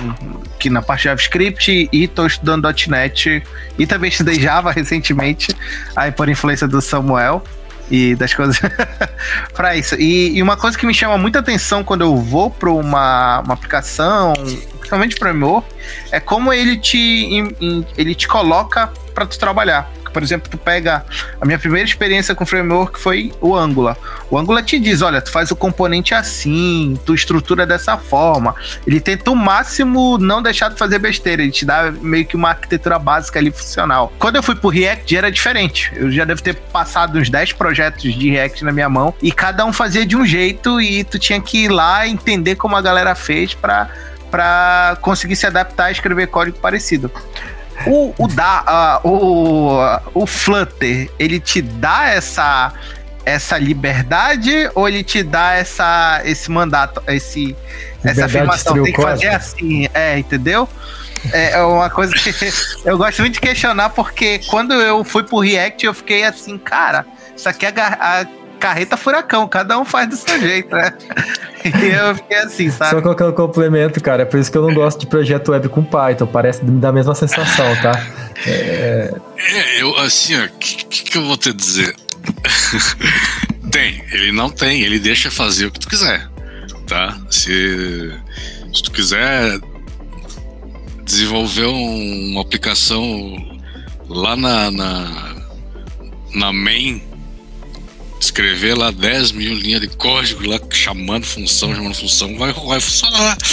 que na parte de JavaScript e estou estudando .NET e também estudei Java recentemente, aí por influência do Samuel e das coisas para isso. E, e, uma coisa que me chama muita atenção quando eu vou para uma, uma aplicação, principalmente para o é como ele te, ele te coloca para tu trabalhar por exemplo, tu pega a minha primeira experiência com framework foi o Angular. O Angular te diz, olha, tu faz o componente assim, tu estrutura dessa forma. Ele tenta o máximo não deixar de fazer besteira, ele te dá meio que uma arquitetura básica ali funcional. Quando eu fui pro React era diferente. Eu já devo ter passado uns 10 projetos de React na minha mão e cada um fazia de um jeito e tu tinha que ir lá entender como a galera fez para para conseguir se adaptar e escrever código parecido. O, o, da, uh, o, o Flutter, ele te dá essa essa liberdade ou ele te dá essa esse mandato, esse essa afirmação tem que fazer assim, é, entendeu? É, é uma coisa que eu gosto muito de questionar porque quando eu fui pro React eu fiquei assim, cara, isso aqui é a, a carreta furacão, cada um faz do seu jeito, né? E eu fiquei assim, sabe? Só colocar um complemento, cara. É por isso que eu não gosto de projeto web com Python. Parece me dar a mesma sensação, tá? É, é eu, assim, o que, que eu vou te dizer? tem, ele não tem, ele deixa fazer o que tu quiser, tá? Se, se tu quiser desenvolver um, uma aplicação lá na, na, na main escrever lá 10 mil linhas de código lá chamando função, chamando função, vai, vai funcionar.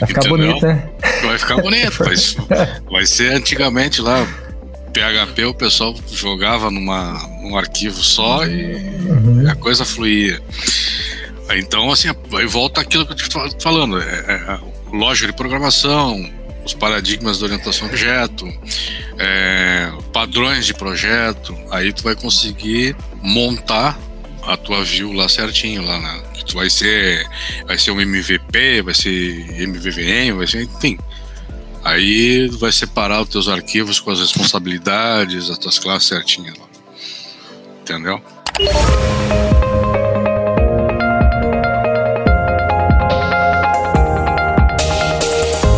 Vai ficar bonito, né? Vai ficar bonito. vai, vai ser antigamente lá, PHP o pessoal jogava numa, num arquivo só e uhum. a coisa fluía. Então, assim, aí volta aquilo que eu estou falando. É, é, lógica de programação, os paradigmas de orientação a objeto, é, padrões de projeto, aí tu vai conseguir montar a tua view lá certinho lá, né? Que tu vai ser vai ser um MVP, vai ser MVVM, vai ser, enfim. Aí vai separar os teus arquivos com as responsabilidades, as tuas classes certinhas lá. Entendeu?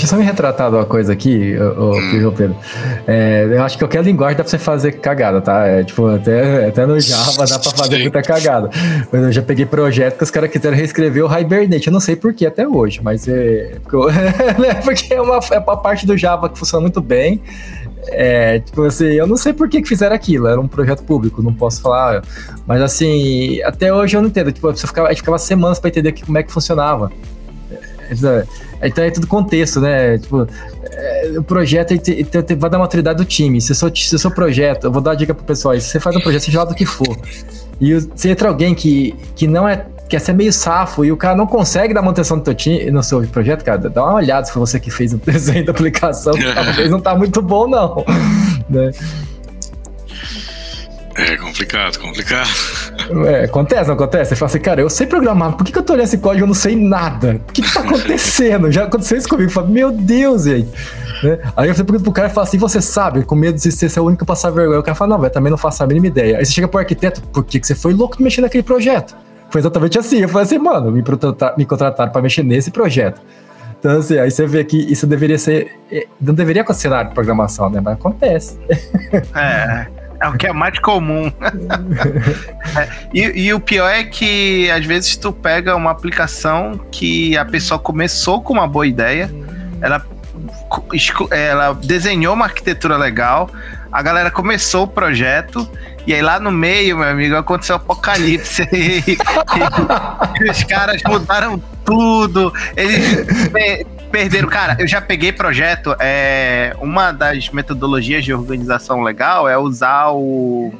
Deixa eu só me retratar uma coisa aqui, ô, ô Pedro. É, eu acho que qualquer linguagem dá pra você fazer cagada, tá? É, tipo, até, até no Java dá pra fazer muita cagada. Eu já peguei projeto que os caras quiseram reescrever o Hibernate. Eu não sei por que até hoje, mas é. Porque é uma, é uma parte do Java que funciona muito bem. É, tipo assim, eu não sei por que, que fizeram aquilo, era um projeto público, não posso falar. Mas assim, até hoje eu não entendo. Tipo, você ficava, a gente ficava semanas para entender como é que funcionava. Então é tudo contexto, né? Tipo, é, o projeto vai dar maturidade do time. Se o seu, se seu projeto, eu vou dar uma dica pro pessoal se você faz um projeto, seja lá do que for, e se entra alguém que, que não é quer ser meio safo e o cara não consegue dar manutenção no, teu time, no seu projeto, cara, dá uma olhada se foi você que fez o desenho da aplicação, talvez não tá muito bom, não. né? É complicado, complicado. É, acontece, não acontece? Você fala assim, cara, eu sei programar, por que, que eu tô olhando esse código e eu não sei nada? O que, que tá acontecendo? Já aconteceu isso comigo. Eu falo, meu Deus, gente. Né? Aí eu pergunto pro cara e falo assim, você sabe, com medo de ser o único a passar vergonha. O cara fala, não, velho, também não faço a mínima ideia. Aí você chega pro arquiteto, por que, que você foi louco mexer naquele projeto? Foi exatamente assim. Eu falei assim, mano, me, me contrataram pra mexer nesse projeto. Então, assim, aí você vê que isso deveria ser. Eh, não deveria área de programação, né? Mas acontece. É. É o que é mais comum. é, e, e, o pior é que às vezes tu pega uma aplicação que a pessoa começou com uma boa ideia, ela, ela desenhou uma arquitetura legal, a galera começou o projeto e aí lá no meio, meu amigo, aconteceu o apocalipse. e, e, os caras mudaram tudo. Eles perderam. Cara, eu já peguei projeto. É, uma das metodologias de organização legal é usar o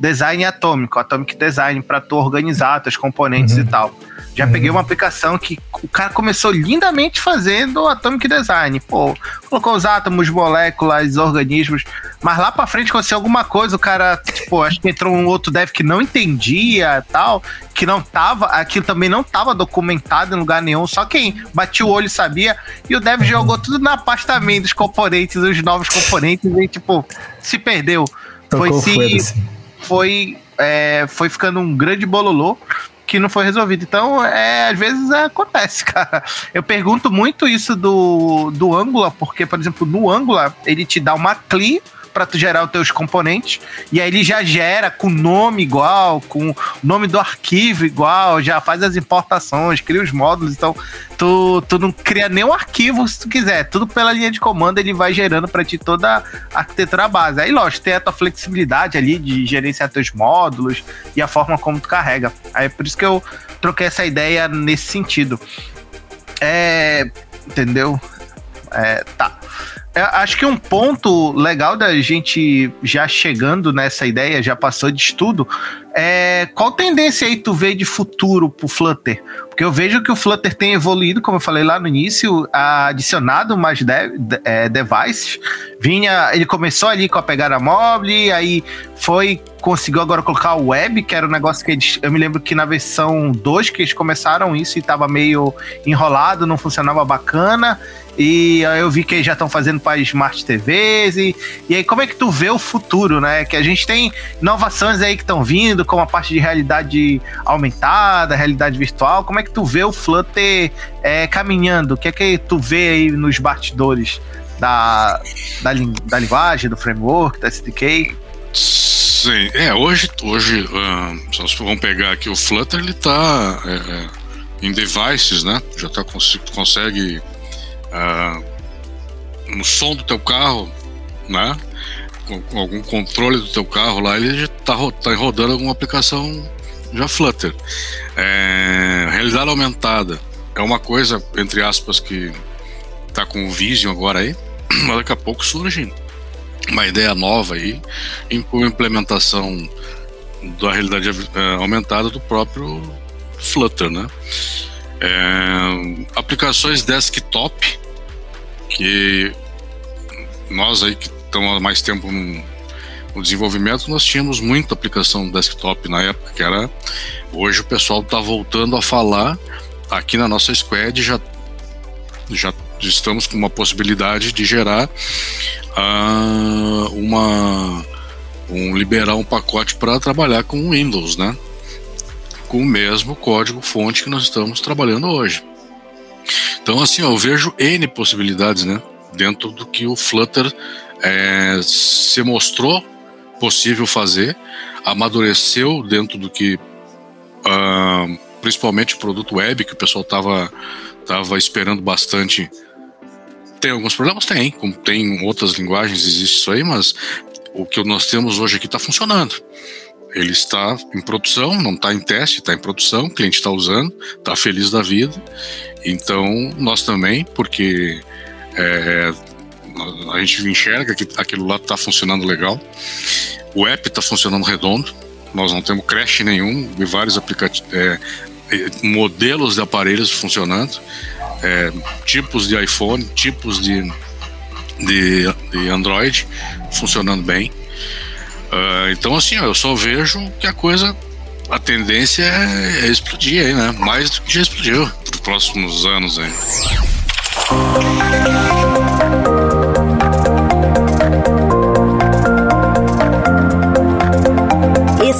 design atômico, atomic design, para tu organizar teus componentes uhum. e tal. Já uhum. peguei uma aplicação que o cara começou lindamente fazendo atomic design. Pô, colocou os átomos, moléculas, organismos. Mas lá pra frente aconteceu alguma coisa, o cara, tipo, acho que entrou um outro dev que não entendia tal, que não tava, aquilo também não tava documentado em lugar nenhum, só quem batia o olho sabia. E o dev uhum. jogou tudo na pasta também dos componentes, os novos componentes, e tipo, se perdeu. Tocou foi se. Foi, é, foi ficando um grande bololô que não foi resolvido. Então, é, às vezes é, acontece, cara. Eu pergunto muito isso do, do Angular, porque, por exemplo, no Angular, ele te dá uma CLI para tu gerar os teus componentes. E aí ele já gera com nome igual, com o nome do arquivo igual, já faz as importações, cria os módulos. Então, tu, tu não cria nenhum arquivo se tu quiser. Tudo pela linha de comando ele vai gerando para ti toda a arquitetura base. Aí, lógico, tem a tua flexibilidade ali de gerenciar teus módulos e a forma como tu carrega. Aí é por isso que eu troquei essa ideia nesse sentido. É. Entendeu? É, tá. Eu acho que um ponto legal da gente já chegando nessa ideia, já passou de estudo, é qual tendência aí tu vê de futuro pro Flutter? Porque eu vejo que o Flutter tem evoluído, como eu falei lá no início, adicionado mais de, é, devices. Vinha, ele começou ali com a pegada mobile, aí foi conseguiu agora colocar o web, que era um negócio que eles, eu me lembro que na versão 2 que eles começaram isso e tava meio enrolado, não funcionava bacana. E eu vi que eles já estão fazendo para Smart TVs. E, e aí, como é que tu vê o futuro, né? Que a gente tem inovações aí que estão vindo, como a parte de realidade aumentada, realidade virtual. Como é que tu vê o Flutter é, caminhando? O que é que tu vê aí nos bastidores da, da, da linguagem, do framework, da SDK? Sim, é, hoje, hoje uh, se vamos pegar aqui o Flutter, ele está é, é, em devices, né? Já tá, consegue uh, no som do teu carro, né? Com, com, algum controle do teu carro lá, ele já está tá rodando alguma aplicação já Flutter. É, realidade aumentada é uma coisa, entre aspas, que está com o Vision agora aí, mas daqui a pouco surge uma ideia nova aí, com implementação da realidade é, aumentada do próprio Flutter, né? É, aplicações desktop que nós aí que estamos há mais tempo no, no, desenvolvimento, nós tínhamos muita aplicação desktop na época, que era hoje o pessoal está voltando a falar aqui na nossa squad já já estamos com uma possibilidade de gerar uh, uma um liberar um pacote para trabalhar com Windows, né? Com o mesmo código fonte que nós estamos trabalhando hoje. Então, assim, eu vejo N possibilidades, né? Dentro do que o Flutter é, se mostrou possível fazer, amadureceu dentro do que, uh, principalmente o produto web, que o pessoal estava tava esperando bastante. Tem alguns problemas? Tem. Como tem outras linguagens, existe isso aí, mas o que nós temos hoje aqui está funcionando. Ele está em produção, não está em teste, está em produção, o cliente está usando, está feliz da vida. Então, nós também, porque é, a gente enxerga que aquilo lá está funcionando legal. O app está funcionando redondo, nós não temos crash nenhum de vários aplicativos, é, modelos de aparelhos funcionando, é, tipos de iPhone, tipos de, de, de Android funcionando bem. Uh, então, assim, eu só vejo que a coisa, a tendência é, é explodir aí, né? Mais do que já explodiu para os próximos anos aí.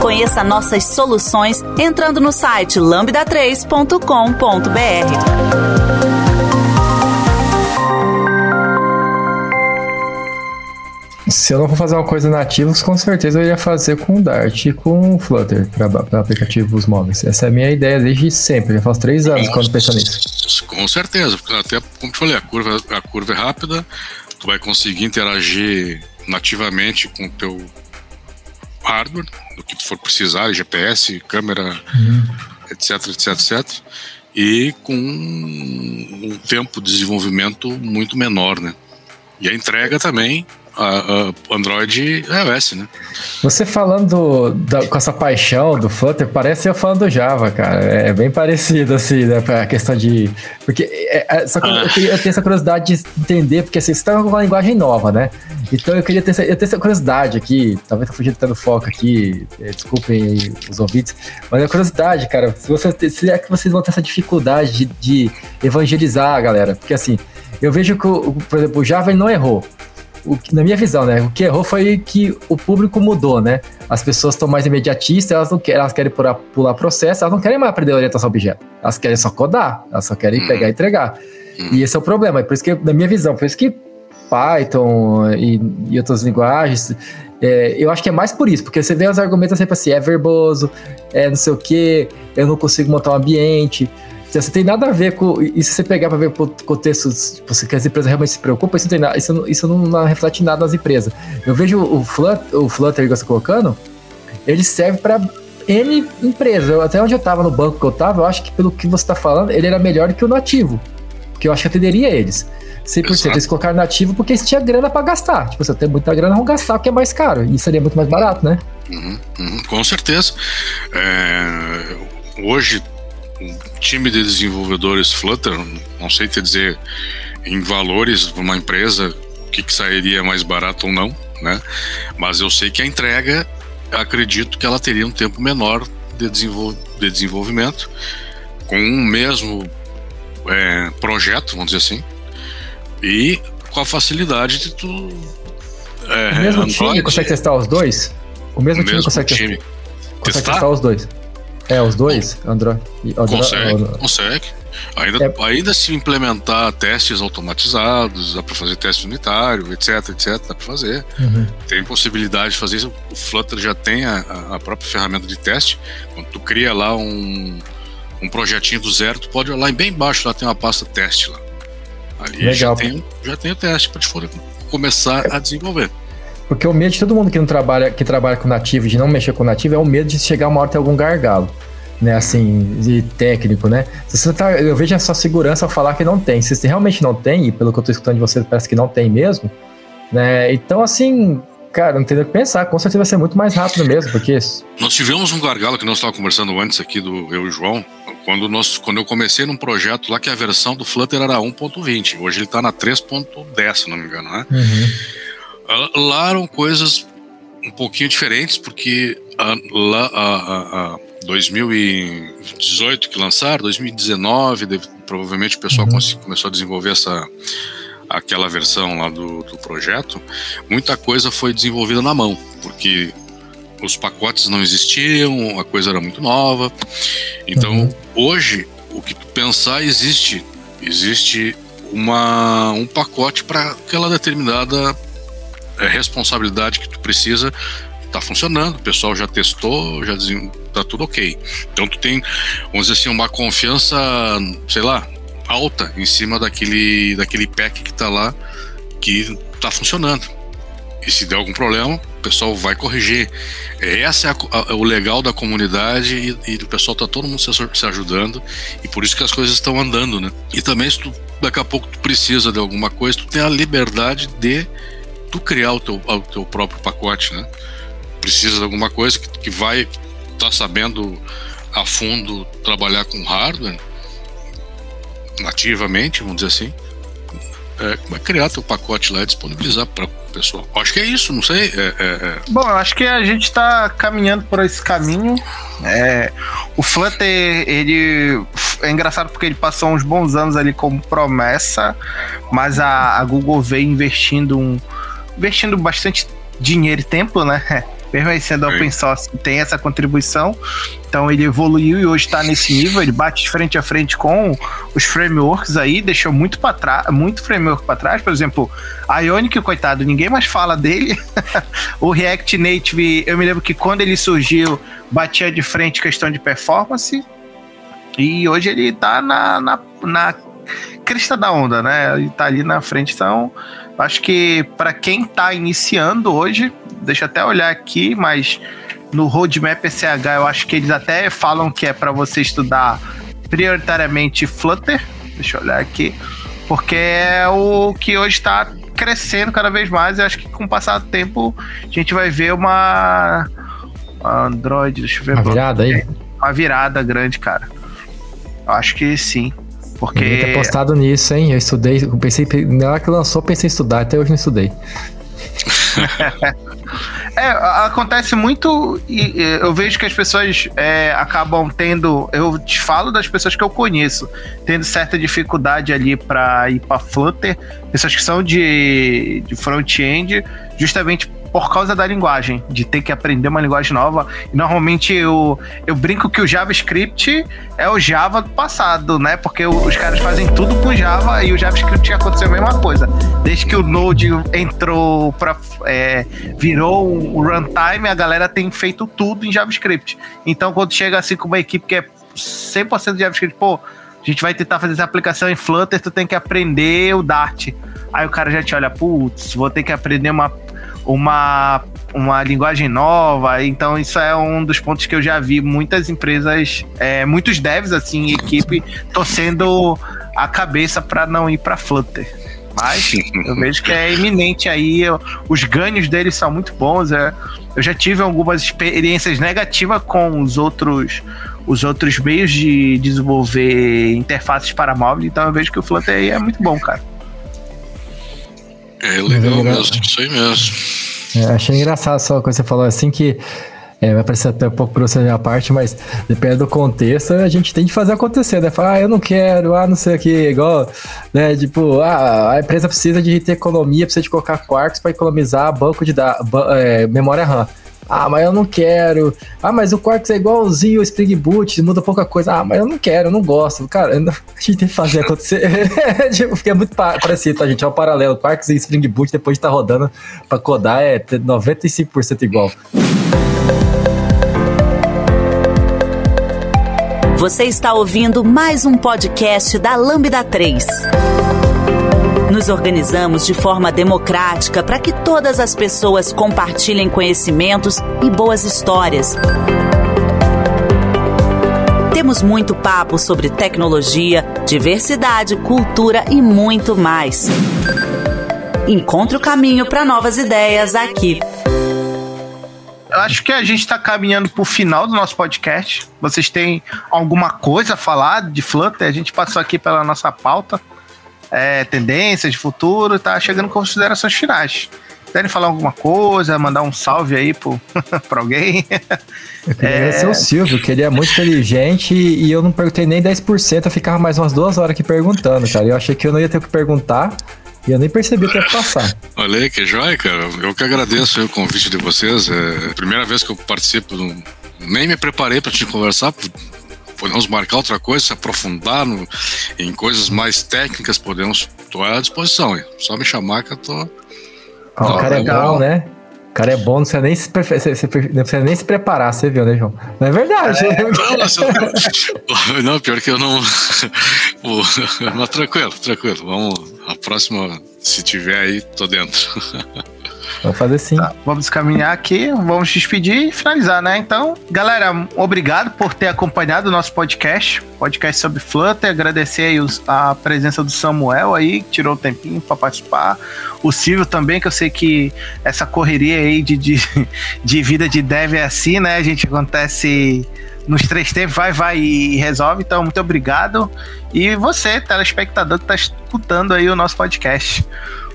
Conheça nossas soluções entrando no site lambda3.com.br. Se eu não for fazer uma coisa nativa, com certeza eu iria fazer com Dart e com Flutter para aplicativos móveis. Essa é a minha ideia desde sempre. Já faz três anos com, quando penso nisso. Com certeza, porque até como te falei, a curva, a curva é rápida, tu vai conseguir interagir nativamente com o teu hardware, do que for precisar, GPS, câmera, uhum. etc, etc, etc. E com um tempo de desenvolvimento muito menor, né? E a entrega também a, Android e iOS, né? Você falando da, com essa paixão do Flutter, parece eu falando do Java, cara. É bem parecido, assim, né? A questão de. Porque é, é, só que ah. eu, tenho, eu, tenho, essa curiosidade de entender, porque assim, você tá com uma linguagem nova, né? Então eu queria ter, eu tenho essa curiosidade aqui, talvez eu fugindo do foco aqui, é, desculpem os ouvintes, mas a curiosidade, cara, se, você, se é que vocês vão ter essa dificuldade de, de evangelizar a galera, porque assim, eu vejo que, por exemplo, o Java ele não errou o, na minha visão, né? O que errou foi que o público mudou, né? As pessoas estão mais imediatistas, elas não querem, elas querem pular, pular processo, elas não querem mais aprender orientação a objeto. Elas querem só codar, elas só querem pegar e entregar. E esse é o problema. É por isso que, na minha visão, por isso que Python e, e outras linguagens, é, eu acho que é mais por isso, porque você vê os argumentos sempre assim, é verboso, é não sei o que, eu não consigo montar um ambiente. Você tem nada a ver com. E se você pegar para ver o contexto, tipo, que as empresas realmente se preocupam, isso não, nada, isso, isso não reflete nada nas empresas. Eu vejo o Flutter, o Flutter que você está colocando, ele serve para N empresas. Até onde eu estava no banco que eu estava, eu acho que pelo que você está falando, ele era melhor que o nativo. Porque eu acho que atenderia eles. 100%. Exato. Eles colocaram nativo porque eles tinham grana para gastar. Tipo, se eu tenho muita grana, vão gastar o que é mais caro. E seria muito mais barato, né? Uhum, uhum, com certeza. É, hoje, um time de desenvolvedores Flutter, não sei te dizer em valores para uma empresa o que, que sairia mais barato ou não, né? Mas eu sei que a entrega, acredito que ela teria um tempo menor de, desenvol de desenvolvimento, com um mesmo é, projeto, vamos dizer assim, e com a facilidade de tu. É, o mesmo Android, time consegue testar os dois? O mesmo, o time consegue time. consegue testar? testar os dois. É, os dois? Android. Consegue, consegue. Ainda, é. ainda se implementar testes automatizados, dá para fazer teste unitário, etc, etc, dá para fazer. Uhum. Tem possibilidade de fazer isso. O Flutter já tem a, a, própria ferramenta de teste. Quando tu cria lá um, um projetinho do zero, tu pode e bem embaixo lá tem uma pasta teste lá. Ali Legal. já tem, já tem o teste para te começar é. a desenvolver. Porque o medo de todo mundo que não trabalha, que trabalha com nativo, de não mexer com nativo, é o medo de chegar uma hora ter algum gargalo. Né, assim, de técnico, né? Você tá, eu vejo essa segurança falar que não tem. Se você realmente não tem, e pelo que eu tô escutando de você, parece que não tem mesmo, né? Então, assim, cara, não tem o que pensar. Com certeza vai ser muito mais rápido mesmo, porque. Nós tivemos um gargalo que nós estávamos conversando antes aqui do eu e o João, quando, nós, quando eu comecei num projeto lá que a versão do Flutter era 1.20. Hoje ele está na 3.10, se não me engano, né? Uhum. Lá eram coisas um pouquinho diferentes, porque a, lá a, a, a 2018 que lançaram, 2019, deve, provavelmente o pessoal uhum. começou a desenvolver essa aquela versão lá do, do projeto, muita coisa foi desenvolvida na mão, porque os pacotes não existiam, a coisa era muito nova. Então, uhum. hoje, o que tu pensar existe. Existe uma, um pacote para aquela determinada responsabilidade que tu precisa tá funcionando, o pessoal já testou, já tá tudo ok. Então tu tem, vamos dizer assim, uma confiança, sei lá, alta em cima daquele, daquele pack que tá lá, que tá funcionando. E se der algum problema, o pessoal vai corrigir. Essa é a, a, o legal da comunidade e, e o pessoal tá todo mundo se, se, ajudando e por isso que as coisas estão andando, né? E também se tu, daqui a pouco tu precisa de alguma coisa, tu tem a liberdade de tu criar o teu, o teu próprio pacote, né? Precisa de alguma coisa que, que vai estar tá sabendo a fundo trabalhar com hardware nativamente, vamos dizer assim. É, vai criar teu pacote lá e disponibilizar para o pessoal. Acho que é isso, não sei. É, é, é. Bom, eu acho que a gente está caminhando por esse caminho. É, o Flutter, ele é engraçado porque ele passou uns bons anos ali como promessa, mas a, a Google veio investindo um, investindo bastante dinheiro e tempo, né? mesmo aí sendo open source, tem essa contribuição. Então ele evoluiu e hoje está nesse nível, ele bate de frente a frente com os frameworks aí, deixou muito para trás, muito framework para trás, por exemplo, Ionic, coitado, ninguém mais fala dele. o React Native, eu me lembro que quando ele surgiu, batia de frente questão de performance. E hoje ele tá na, na, na crista da onda, né? Ele tá ali na frente, então acho que para quem tá iniciando hoje, deixa eu até olhar aqui, mas no Roadmap SH eu acho que eles até falam que é para você estudar prioritariamente Flutter. Deixa eu olhar aqui, porque é o que hoje está crescendo cada vez mais. Eu acho que com o passar do tempo a gente vai ver uma Android, deixa eu ver. Uma virada aí? Uma virada grande, cara. Eu acho que sim. Porque. Ninguém ter postado nisso, hein? Eu estudei, eu pensei, na hora que lançou, pensei em estudar, até hoje não estudei. é, acontece muito e eu vejo que as pessoas é, acabam tendo. Eu te falo das pessoas que eu conheço, tendo certa dificuldade ali para ir para Flutter, pessoas que são de, de front-end, justamente por causa da linguagem, de ter que aprender uma linguagem nova. E normalmente eu, eu brinco que o JavaScript é o Java do passado, né? Porque os caras fazem tudo com Java e o JavaScript aconteceu a mesma coisa. Desde que o Node entrou para é, virou um runtime, a galera tem feito tudo em JavaScript. Então quando chega assim com uma equipe que é 100% de JavaScript, pô, a gente vai tentar fazer essa aplicação em Flutter, tu tem que aprender o Dart. Aí o cara já te olha, putz, vou ter que aprender uma uma, uma linguagem nova. Então, isso é um dos pontos que eu já vi muitas empresas, é, muitos devs, assim, equipe, torcendo a cabeça para não ir para Flutter. Mas eu vejo que é iminente aí, os ganhos deles são muito bons. É, eu já tive algumas experiências negativas com os outros os outros meios de desenvolver interfaces para móvel, então eu vejo que o Flutter aí é muito bom, cara. É legal mesmo, isso aí mesmo. É, achei engraçado só quando você falou assim que é, vai parecer até um pouco grosso a minha parte, mas depende do contexto, a gente tem que fazer acontecer, né? Falar, ah, eu não quero, ah, não sei o que, igual, né? Tipo, ah, a empresa precisa de ter economia, precisa de colocar quarks para economizar banco de dados, é, memória RAM. Ah, mas eu não quero. Ah, mas o Quarks é igualzinho o Spring Boot, muda pouca coisa. Ah, mas eu não quero, eu não gosto. Cara, a gente tem que fazer acontecer. tipo, fica muito parecido, tá, gente? É o um paralelo. Quarks e Spring Boot, depois de estar tá rodando pra codar, é 95% igual. Você está ouvindo mais um podcast da Lambda 3. Nos organizamos de forma democrática para que todas as pessoas compartilhem conhecimentos e boas histórias. Temos muito papo sobre tecnologia, diversidade, cultura e muito mais. Encontre o caminho para novas ideias aqui. Eu acho que a gente está caminhando para o final do nosso podcast. Vocês têm alguma coisa a falar de Flutter? A gente passou aqui pela nossa pauta é, tendências de futuro, tá chegando com considerações finais. Querem falar alguma coisa, mandar um salve aí pro, pra alguém? Eu queria é... agradecer o Silvio, que ele é muito inteligente e eu não perguntei nem 10%, eu ficava mais umas duas horas aqui perguntando, cara. Eu achei que eu não ia ter o que perguntar e eu nem percebi o que ia passar. Olha aí, que joia, cara. Eu que agradeço o convite de vocês. É a primeira vez que eu participo, nem me preparei para te conversar, podemos marcar outra coisa, se aprofundar no, em coisas mais técnicas, podemos. Estou à disposição. Só me chamar que eu tô. Oh, o cara é bom, né? O cara é bom, não precisa nem se, não precisa nem se preparar, você viu, né, João? Não é verdade. É, não, não, pior que eu não. Mas tranquilo, tranquilo. Vamos. A próxima, se tiver aí, tô dentro. Vamos fazer sim. Tá, vamos caminhar aqui, vamos despedir e finalizar, né? Então, galera, obrigado por ter acompanhado o nosso podcast, podcast sobre Flutter. Agradecer os, a presença do Samuel aí, que tirou o tempinho para participar. O Silvio também, que eu sei que essa correria aí de, de, de vida de dev é assim, né? A gente acontece nos três tempos, vai, vai e resolve. Então, muito obrigado. E você, telespectador que está escutando aí o nosso podcast.